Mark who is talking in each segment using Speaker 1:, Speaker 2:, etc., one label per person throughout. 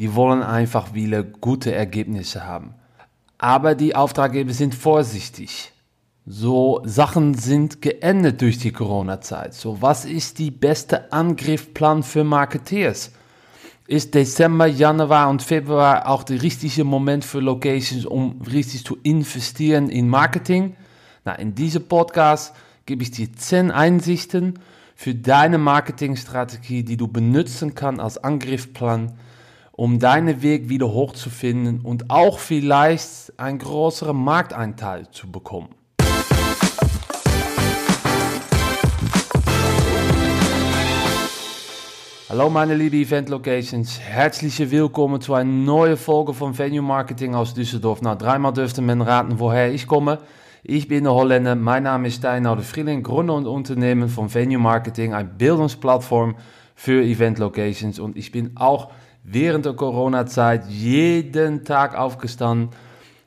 Speaker 1: Die wollen einfach viele gute Ergebnisse haben. Aber die Auftraggeber sind vorsichtig. So Sachen sind geändert durch die Corona-Zeit. So was ist die beste Angriffsplan für Marketeers? Ist Dezember, Januar und Februar auch der richtige Moment für Locations, um richtig zu investieren in Marketing? Na, in diesem Podcast gebe ich dir 10 Einsichten für deine Marketingstrategie, die du benutzen kannst als Angriffsplan, um deinen Weg wieder hochzufinden und auch vielleicht einen größeren Markteinteil zu bekommen. Hallo meine liebe Event Locations, herzlich willkommen zu einer neuen Folge von Venue Marketing aus Düsseldorf. Nou, dreimal dürfte men raten, woher ich komme. Ich bin der Holländer, mein Name ist Steinhard Frieling, Gründer und Unternehmen von Venue Marketing, eine Bildungsplattform für Event Locations. Und ich bin auch während der Corona-Zeit jeden Tag aufgestanden.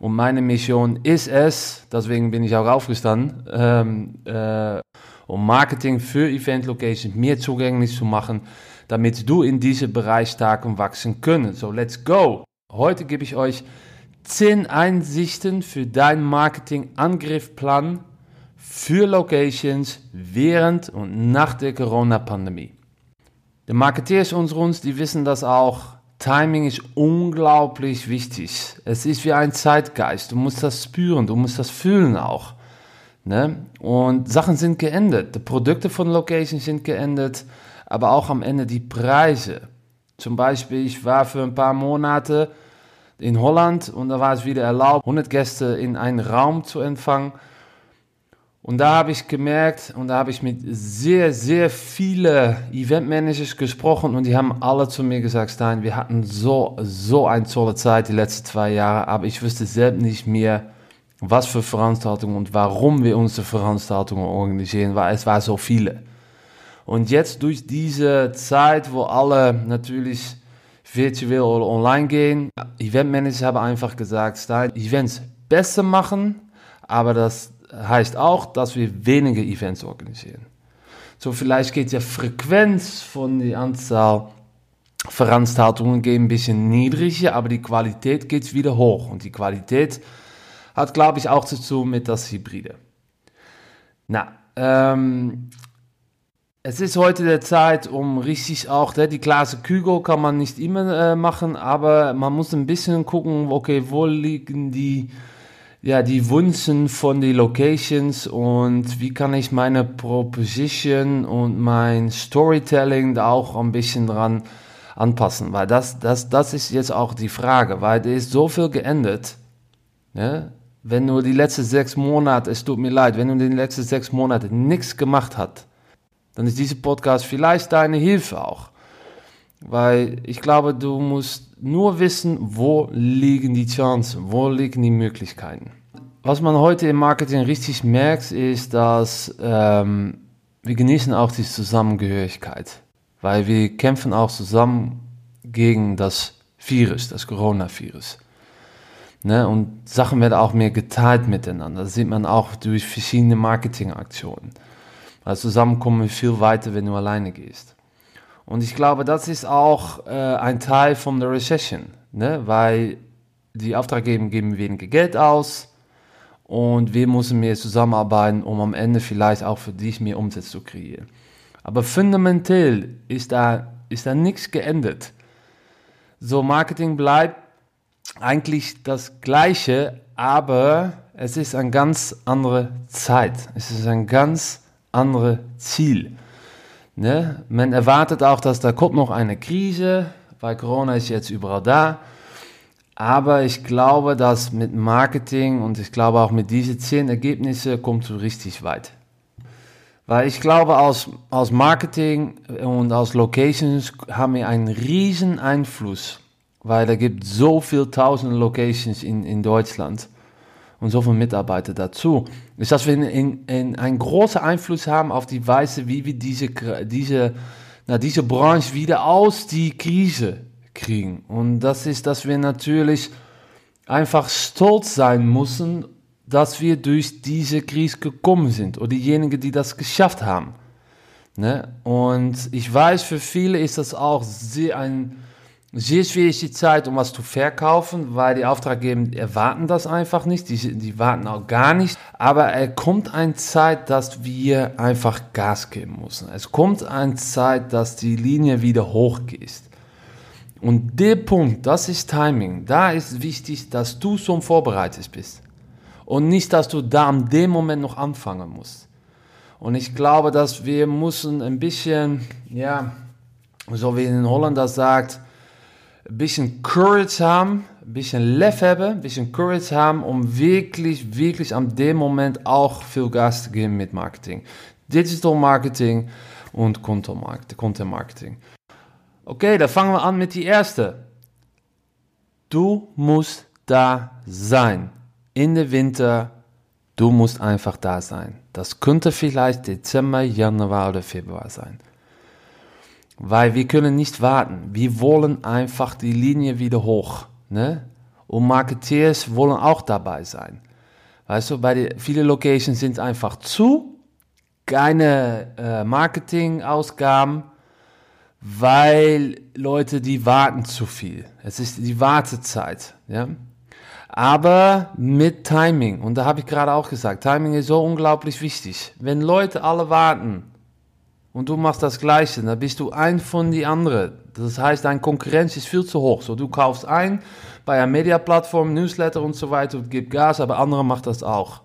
Speaker 1: Und meine Mission ist es, deswegen bin ich auch aufgestanden, ähm, äh, um Marketing für Event Locations mehr zugänglich zu machen damit du in Bereich stark wachsen können. So, let's go! Heute gebe ich euch 10 Einsichten für deinen Marketing-Angriffplan für Locations während und nach der Corona-Pandemie. Die Marketeers unter uns, die wissen das auch. Timing ist unglaublich wichtig. Es ist wie ein Zeitgeist. Du musst das spüren, du musst das fühlen auch. Ne? Und Sachen sind geändert. Die Produkte von Locations sind geändert aber auch am Ende die Preise. Zum Beispiel, ich war für ein paar Monate in Holland und da war es wieder erlaubt, 100 Gäste in einen Raum zu empfangen. Und da habe ich gemerkt und da habe ich mit sehr, sehr vielen Eventmanagers gesprochen und die haben alle zu mir gesagt, Stein, wir hatten so, so eine tolle Zeit die letzten zwei Jahre, aber ich wüsste selbst nicht mehr, was für Veranstaltungen und warum wir unsere Veranstaltungen organisieren, weil es war so viele. Und jetzt durch diese Zeit, wo alle natürlich virtuell oder online gehen, Eventmanager haben einfach gesagt, Stein, Events besser machen, aber das heißt auch, dass wir weniger Events organisieren. So vielleicht geht die Frequenz von der Anzahl Veranstaltungen geht ein bisschen niedriger, aber die Qualität geht wieder hoch. Und die Qualität hat, glaube ich, auch zu tun mit das Hybride. Na, ähm, es ist heute der Zeit, um richtig auch, ne, die Klasse Kügo kann man nicht immer äh, machen, aber man muss ein bisschen gucken, okay, wo liegen die, ja, die Wünschen von den Locations und wie kann ich meine Proposition und mein Storytelling da auch ein bisschen dran anpassen, weil das, das, das ist jetzt auch die Frage, weil da ist so viel geändert, ne? Wenn du die letzten sechs Monate, es tut mir leid, wenn du in den letzten sechs Monaten nichts gemacht hast, dann ist dieser Podcast vielleicht deine Hilfe auch. Weil ich glaube, du musst nur wissen, wo liegen die Chancen, wo liegen die Möglichkeiten. Was man heute im Marketing richtig merkt, ist, dass ähm, wir genießen auch die Zusammengehörigkeit. Weil wir kämpfen auch zusammen gegen das Virus, das Coronavirus. Ne? Und Sachen werden auch mehr geteilt miteinander. Das sieht man auch durch verschiedene Marketingaktionen. Also zusammen kommen wir viel weiter, wenn du alleine gehst. Und ich glaube, das ist auch äh, ein Teil von der Recession, ne? weil die Auftraggeber geben weniger Geld aus und wir müssen mehr zusammenarbeiten, um am Ende vielleicht auch für dich mehr Umsatz zu kreieren. Aber fundamental ist da, ist da nichts geändert. So, Marketing bleibt eigentlich das Gleiche, aber es ist eine ganz andere Zeit. Es ist ein ganz andere Ziel. Ne? Man erwartet auch, dass da kommt noch eine Krise, weil Corona ist jetzt überall da. Aber ich glaube, dass mit Marketing und ich glaube auch mit diesen zehn Ergebnissen kommt du richtig weit. Weil ich glaube, aus, aus Marketing und aus Locations haben wir einen riesen Einfluss. Weil da gibt so viele tausende Locations in, in Deutschland und so viele Mitarbeiter dazu, ist, dass wir in, in, einen großen Einfluss haben auf die Weise, wie wir diese, diese, na, diese Branche wieder aus die Krise kriegen. Und das ist, dass wir natürlich einfach stolz sein müssen, dass wir durch diese Krise gekommen sind oder diejenigen, die das geschafft haben. Ne? Und ich weiß, für viele ist das auch sehr ein sehr schwierig die Zeit, um was zu verkaufen, weil die Auftraggeber erwarten das einfach nicht. Die, die warten auch gar nicht. Aber er kommt eine Zeit, dass wir einfach Gas geben müssen. Es kommt eine Zeit, dass die Linie wieder hochgeht. Und der Punkt, das ist Timing. Da ist wichtig, dass du schon vorbereitet bist. Und nicht, dass du da an dem Moment noch anfangen musst. Und ich glaube, dass wir müssen ein bisschen, ja, so wie in Holland das sagt, ein bisschen Courage haben, ein bisschen Lev haben, ein bisschen Courage haben, um wirklich, wirklich an dem Moment auch viel Gas zu geben mit Marketing. Digital Marketing und Content Marketing. Okay, dann fangen wir an mit die erste. Du musst da sein. In der Winter, du musst einfach da sein. Das könnte vielleicht Dezember, Januar oder Februar sein. Weil wir können nicht warten. Wir wollen einfach die Linie wieder hoch. Ne? Und Marketeers wollen auch dabei sein. Weißt du, bei die, viele Locations sind einfach zu, keine äh, Marketingausgaben, weil Leute, die warten zu viel. Es ist die Wartezeit. Ja? Aber mit Timing, und da habe ich gerade auch gesagt, Timing ist so unglaublich wichtig. Wenn Leute alle warten, und du machst das Gleiche, dann bist du ein von die anderen. Das heißt, deine Konkurrenz ist viel zu hoch. So, du kaufst ein bei einer Mediaplattform, Newsletter und so weiter und gibst Gas, aber andere machen das auch.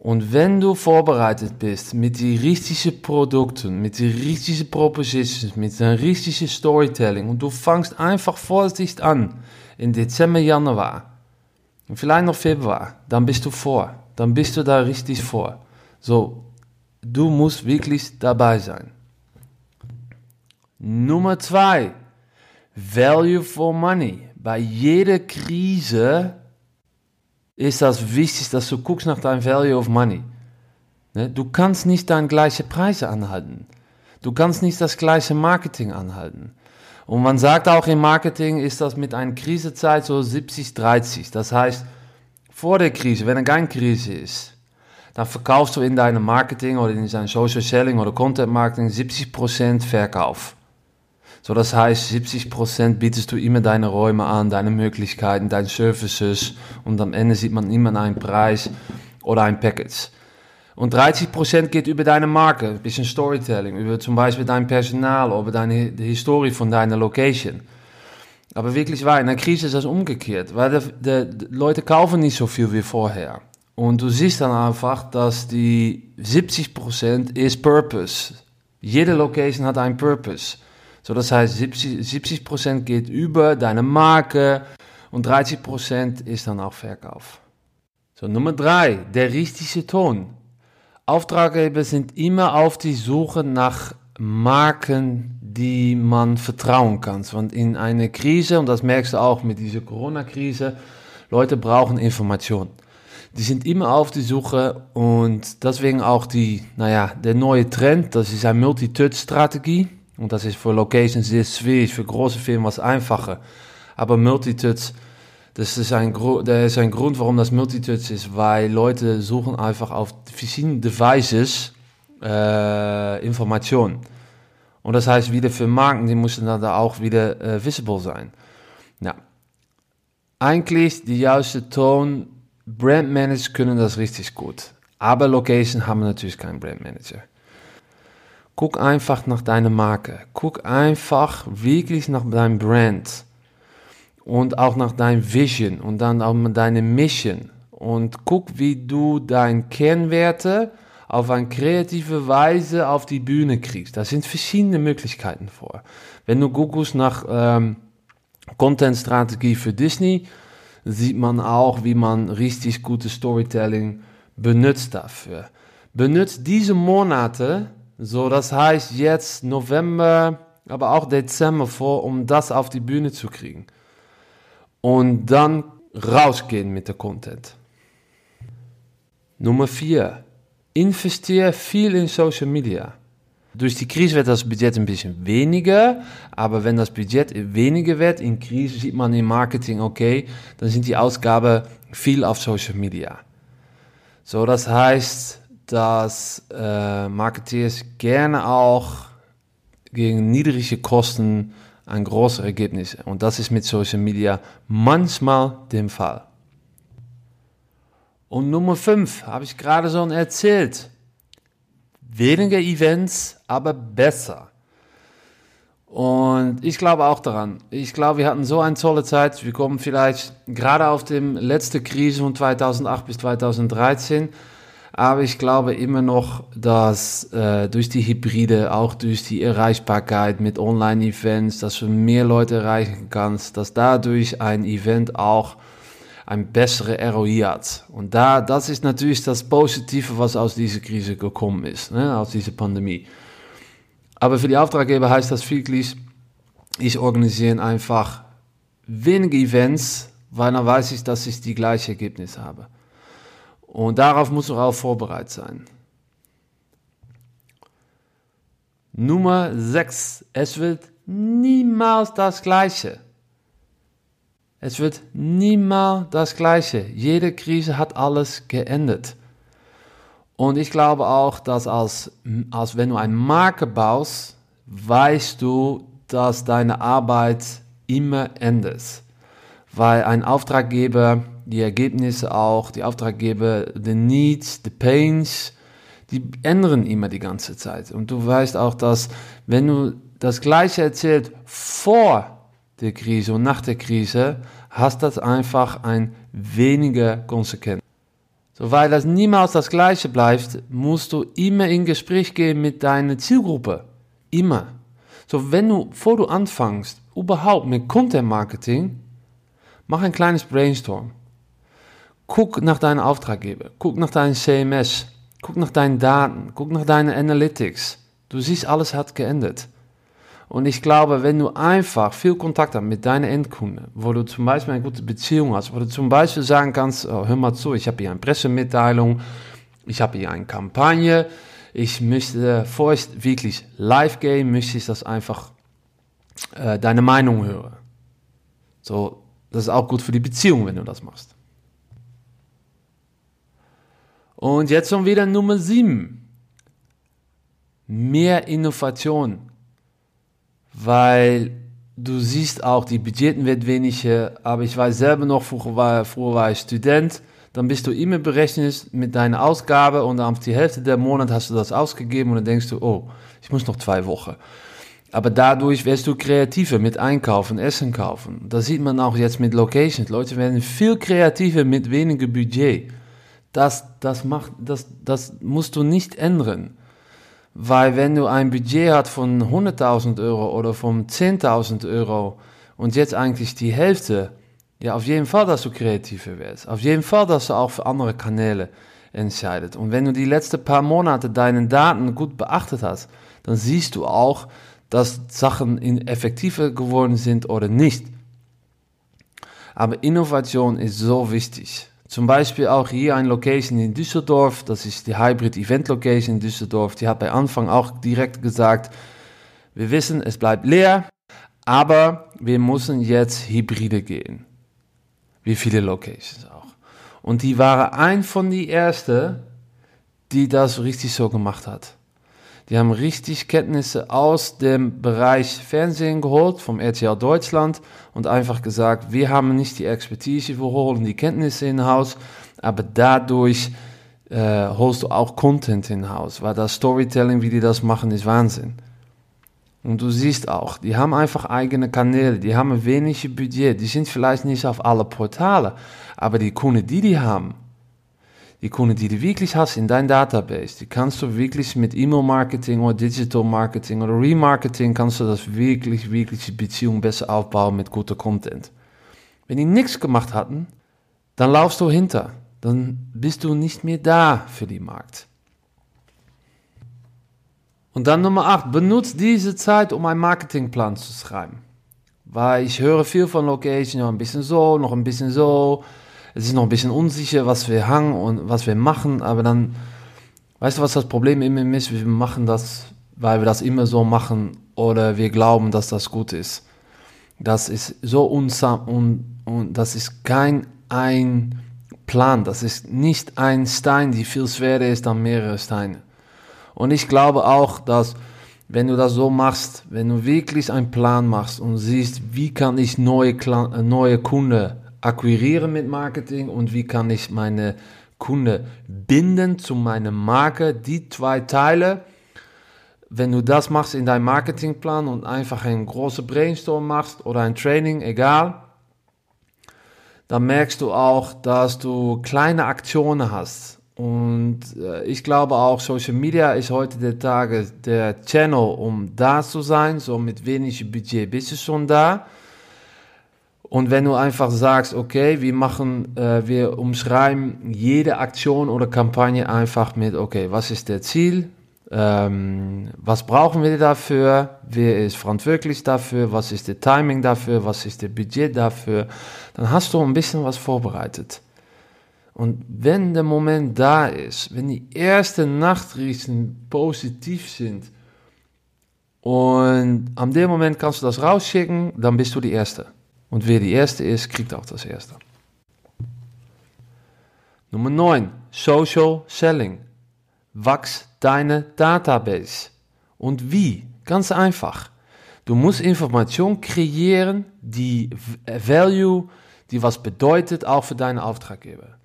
Speaker 1: Und wenn du vorbereitet bist mit den richtigen Produkten, mit den richtigen Propositions, mit dem richtigen Storytelling und du fangst einfach vorsichtig an in Dezember, Januar und vielleicht noch Februar, dann bist du vor. Dann bist du da richtig vor. So, Du musst wirklich dabei sein. Nummer zwei, Value for Money. Bei jeder Krise ist das wichtig, dass du guckst nach deinem Value of Money. Ne? Du kannst nicht deine gleiche Preise anhalten. Du kannst nicht das gleiche Marketing anhalten. Und man sagt auch im Marketing ist das mit einer Krisezeit so 70-30. Das heißt, vor der Krise, wenn eine keine Krise ist, dann verkaufst du in deinem Marketing oder in deinem Social Selling oder Content Marketing 70% Verkauf. So, das heißt, 70% bietest du immer deine Räume an, deine Möglichkeiten, deine Services und am Ende sieht man immer einen Preis oder ein Package. Und 30% geht über deine Marke, ein bisschen Storytelling, über zum Beispiel dein Personal, über deine die Historie von deiner Location. Aber wirklich wahr, in der Krise ist das umgekehrt, weil die, Leute kaufen nicht so viel wie vorher. Und du siehst dann einfach, dass die 70% ist Purpose. Jede Location hat einen Purpose. So, das heißt, 70%, 70 geht über deine Marke und 30% ist dann auch Verkauf. So, Nummer drei, der richtige Ton. Auftraggeber sind immer auf die Suche nach Marken, die man vertrauen kann. Und in einer Krise, und das merkst du auch mit dieser Corona-Krise, Leute brauchen Informationen die sind immer auf die Suche und deswegen auch die, naja, der neue Trend, das ist eine Multi-Touch-Strategie und das ist für Locations sehr schwierig, für große Firmen was einfacher. Aber Multi-Touch, das ist ein, der ist ein Grund, warum das Multi-Touch ist, weil Leute suchen einfach auf verschiedenen Devices äh, Informationen. Und das heißt wieder für Marken, die müssen dann da auch wieder äh, visible sein. Ja. Eigentlich die juiste Ton Brandmanager können das richtig gut. Aber Location haben natürlich keinen Brandmanager. Guck einfach nach deiner Marke. Guck einfach wirklich nach deinem Brand. Und auch nach deinem Vision und dann auch mit deiner Mission. Und guck, wie du deine Kernwerte auf eine kreative Weise auf die Bühne kriegst. Da sind verschiedene Möglichkeiten vor. Wenn du googelst nach ähm, Content-Strategie für Disney, sieht man auch, wie man richtig gutes Storytelling benutzt dafür. Benutzt diese Monate, so das heißt jetzt November, aber auch Dezember vor, um das auf die Bühne zu kriegen. Und dann rausgehen mit der Content. Nummer 4. Investiere viel in Social Media. Durch die Krise wird das Budget ein bisschen weniger, aber wenn das Budget weniger wird, in Krise sieht man im Marketing, okay, dann sind die Ausgaben viel auf Social Media. So, das heißt, dass äh, Marketeers gerne auch gegen niedrige Kosten ein großes Ergebnis. Und das ist mit Social Media manchmal der Fall. Und Nummer 5 habe ich gerade schon erzählt. Weniger Events, aber besser. Und ich glaube auch daran. Ich glaube, wir hatten so eine tolle Zeit. Wir kommen vielleicht gerade auf dem letzte Krise von 2008 bis 2013. Aber ich glaube immer noch, dass äh, durch die Hybride, auch durch die Erreichbarkeit mit Online-Events, dass du mehr Leute erreichen kannst, dass dadurch ein Event auch ein bessere ROI hat. Und da, das ist natürlich das Positive, was aus dieser Krise gekommen ist, ne, aus dieser Pandemie. Aber für die Auftraggeber heißt das wirklich, ich organisiere einfach wenige Events, weil dann weiß ich, dass ich die gleichen Ergebnisse habe. Und darauf muss man auch vorbereitet sein. Nummer 6. Es wird niemals das Gleiche. Es wird niemals das Gleiche. Jede Krise hat alles geändert. Und ich glaube auch, dass als, als wenn du eine Marke baust, weißt du, dass deine Arbeit immer endet. Weil ein Auftraggeber, die Ergebnisse auch, die Auftraggeber, the needs, the pains, die ändern immer die ganze Zeit. Und du weißt auch, dass wenn du das Gleiche erzählt vor der Krise und nach der Krise, hast das einfach ein weniger Konsequenz. So, weil das niemals das Gleiche bleibt, musst du immer in Gespräch gehen mit deiner Zielgruppe. Immer. So, wenn du, bevor du anfängst, überhaupt mit Content Marketing, mach ein kleines Brainstorm. Guck nach deinen Auftraggeber, guck nach deinem CMS, guck nach deinen Daten, guck nach deinen Analytics. Du siehst, alles hat geändert. Und ich glaube, wenn du einfach viel Kontakt hast mit deinen Endkunden, wo du zum Beispiel eine gute Beziehung hast, wo du zum Beispiel sagen kannst, oh, hör mal zu, ich habe hier eine Pressemitteilung, ich habe hier eine Kampagne, ich möchte, bevor ich wirklich live gehe, möchte ich das einfach äh, deine Meinung hören. So, das ist auch gut für die Beziehung, wenn du das machst. Und jetzt schon wieder Nummer 7. Mehr Innovation weil du siehst auch, die Budgeten wird weniger, aber ich weiß selber noch, früher war, früher war ich Student, dann bist du immer berechnet mit deiner Ausgabe und auf die Hälfte der Monat hast du das ausgegeben und dann denkst du, oh, ich muss noch zwei Wochen. Aber dadurch wirst du kreativer mit Einkaufen, Essen kaufen. Das sieht man auch jetzt mit Locations. Leute werden viel kreativer mit weniger Budget. Das, das, macht, das, das musst du nicht ändern. Weil wenn du ein Budget hast von 100.000 Euro oder von 10.000 Euro und jetzt eigentlich die Hälfte, ja, auf jeden Fall, dass du kreativer wirst. Auf jeden Fall, dass du auch für andere Kanäle entscheidet. Und wenn du die letzten paar Monate deine Daten gut beachtet hast, dann siehst du auch, dass Sachen effektiver geworden sind oder nicht. Aber Innovation ist so wichtig. Zum Beispiel auch hier ein Location in Düsseldorf, das ist die Hybrid Event Location in Düsseldorf. Die hat bei Anfang auch direkt gesagt, wir wissen, es bleibt leer, aber wir müssen jetzt Hybride gehen. Wie viele Locations auch. Und die waren ein von die ersten, die das richtig so gemacht hat. Die haben richtig Kenntnisse aus dem Bereich Fernsehen geholt, vom RTL Deutschland, und einfach gesagt, wir haben nicht die Expertise, wir holen die Kenntnisse in Haus, aber dadurch äh, holst du auch Content in Haus, weil das Storytelling, wie die das machen, ist Wahnsinn. Und du siehst auch, die haben einfach eigene Kanäle, die haben wenig Budget, die sind vielleicht nicht auf alle Portale, aber die Kunden, die die haben, die Kunden, die du wirklich hast in dein Database, die kannst du wirklich mit E-Mail-Marketing oder Digital-Marketing oder Remarketing, kannst du das wirklich, wirklich die Beziehung besser aufbauen mit guter Content. Wenn die nichts gemacht hatten, dann laufst du hinter. Dann bist du nicht mehr da für die Markt. Und dann Nummer 8, benutzt diese Zeit, um einen Marketingplan zu schreiben. Weil ich höre viel von Location, noch ein bisschen so, noch ein bisschen so es ist noch ein bisschen unsicher, was wir hangen und was wir machen, aber dann, weißt du, was das Problem immer ist? Wir machen das, weil wir das immer so machen oder wir glauben, dass das gut ist. Das ist so unsam und, und das ist kein ein Plan, das ist nicht ein Stein, die viel schwerer ist als mehrere Steine. Und ich glaube auch, dass wenn du das so machst, wenn du wirklich einen Plan machst und siehst, wie kann ich neue, neue Kunden akquirieren mit Marketing und wie kann ich meine Kunden binden zu meiner Marke, die zwei Teile, wenn du das machst in deinem Marketingplan und einfach ein großes Brainstorm machst oder ein Training, egal, dann merkst du auch, dass du kleine Aktionen hast und äh, ich glaube auch, Social Media ist heute der Tage der Channel, um da zu sein. So mit wenig Budget bist du schon da. Und wenn du einfach sagst, okay, wir machen, äh, wir umschreiben jede Aktion oder Kampagne einfach mit, okay, was ist der Ziel? Ähm, was brauchen wir dafür? Wer ist verantwortlich dafür? Was ist der Timing dafür? Was ist der Budget dafür? Dann hast du ein bisschen was vorbereitet. Und wenn der Moment da ist, wenn die ersten Nachrichten positiv sind und an dem Moment kannst du das rausschicken, dann bist du die Erste. Und wer die Erste ist, kriegt auch das Erste. Nummer 9. Social Selling. Wachs deine Database. Und wie? Ganz einfach. Du musst Information kreieren, die Value, die was bedeutet, auch für deine Auftraggeber.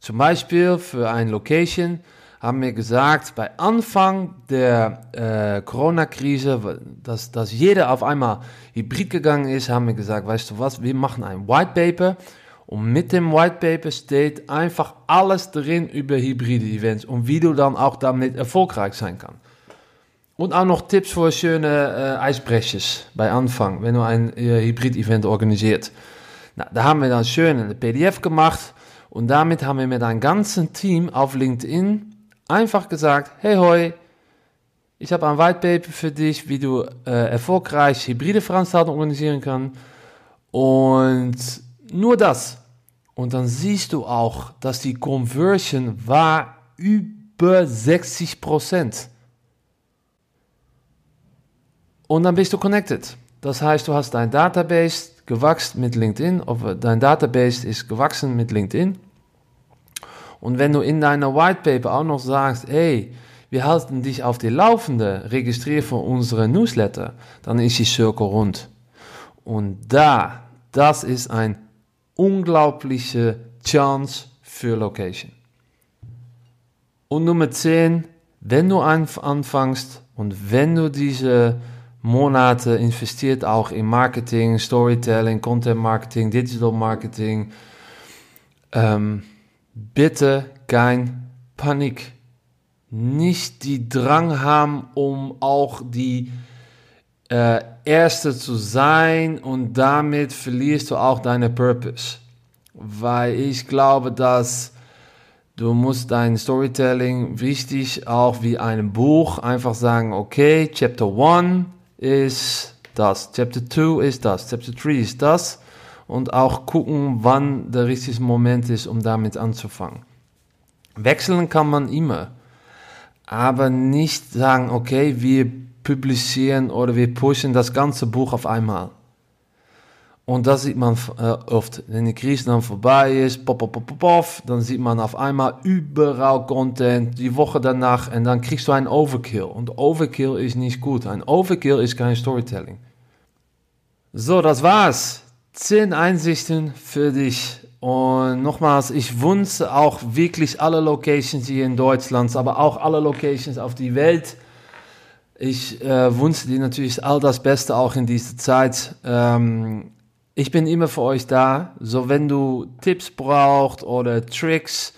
Speaker 1: Zum Beispiel für eine Location haben wir gesagt, bei Anfang der äh, Corona-Krise, dass, dass jeder auf einmal hybrid gegangen ist, haben wir gesagt, weißt du was, wir machen ein White Paper und mit dem White Paper steht einfach alles drin über hybride Events und wie du dann auch damit erfolgreich sein kannst. Und auch noch Tipps für schöne äh, Eisbrechers bei Anfang, wenn du ein äh, Hybrid-Event organisiert. Na, da haben wir dann schön eine PDF gemacht und damit haben wir mit einem ganzen Team auf LinkedIn einfach gesagt, hey hoi, ich habe ein White Paper für dich, wie du äh, erfolgreich hybride Veranstaltungen organisieren kannst. Und nur das. Und dann siehst du auch, dass die Conversion war über 60 Prozent. Und dann bist du connected. Das heißt, du hast dein Database gewachsen mit LinkedIn, dein Database ist gewachsen mit LinkedIn. Und wenn du in deiner White Paper auch noch sagst, hey, wir halten dich auf die Laufende, registriere für unsere Newsletter, dann ist die Circle rund. Und da, das ist ein unglaubliche Chance für Location. Und Nummer 10, wenn du anfängst und wenn du diese Monate investiert auch in Marketing, Storytelling, Content Marketing, Digital Marketing, ähm, bitte kein Panik. Nicht die Drang haben, um auch die äh, Erste zu sein und damit verlierst du auch deine Purpose. Weil ich glaube, dass du musst dein Storytelling wichtig auch wie ein Buch einfach sagen, okay, Chapter 1 ist das, Chapter 2 ist das, Chapter 3 ist das und auch gucken, wann der richtige Moment ist, um damit anzufangen. Wechseln kann man immer, aber nicht sagen, okay, wir publizieren oder wir pushen das ganze Buch auf einmal. Und das sieht man äh, oft, wenn die Krise dann vorbei ist, pop, pop, pop, pop, dann sieht man auf einmal überall Content, die Woche danach, und dann kriegst du ein Overkill. Und Overkill ist nicht gut. Ein Overkill ist kein Storytelling. So, das war's. 10 Einsichten für dich. Und nochmals, ich wünsche auch wirklich alle Locations hier in Deutschland, aber auch alle Locations auf die Welt. Ich äh, wünsche dir natürlich all das Beste auch in dieser Zeit. Ähm, ich bin immer für euch da. So, wenn du Tipps brauchst oder Tricks,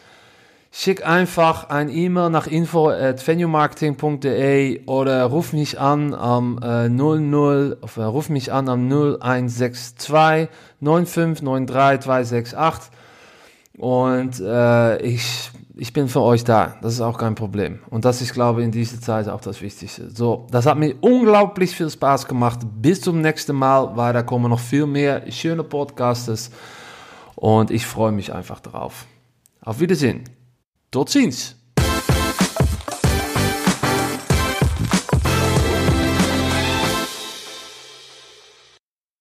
Speaker 1: Schick einfach ein E-Mail nach info at venuemarketing.de oder ruf mich an am äh, 00, äh, ruf mich an am 0162 9593 268 und äh, ich, ich bin für euch da. Das ist auch kein Problem. Und das ist, glaube ich, in dieser Zeit auch das Wichtigste. So, das hat mir unglaublich viel Spaß gemacht. Bis zum nächsten Mal, weil da kommen noch viel mehr schöne Podcasts und ich freue mich einfach drauf. Auf Wiedersehen. Tot ziens!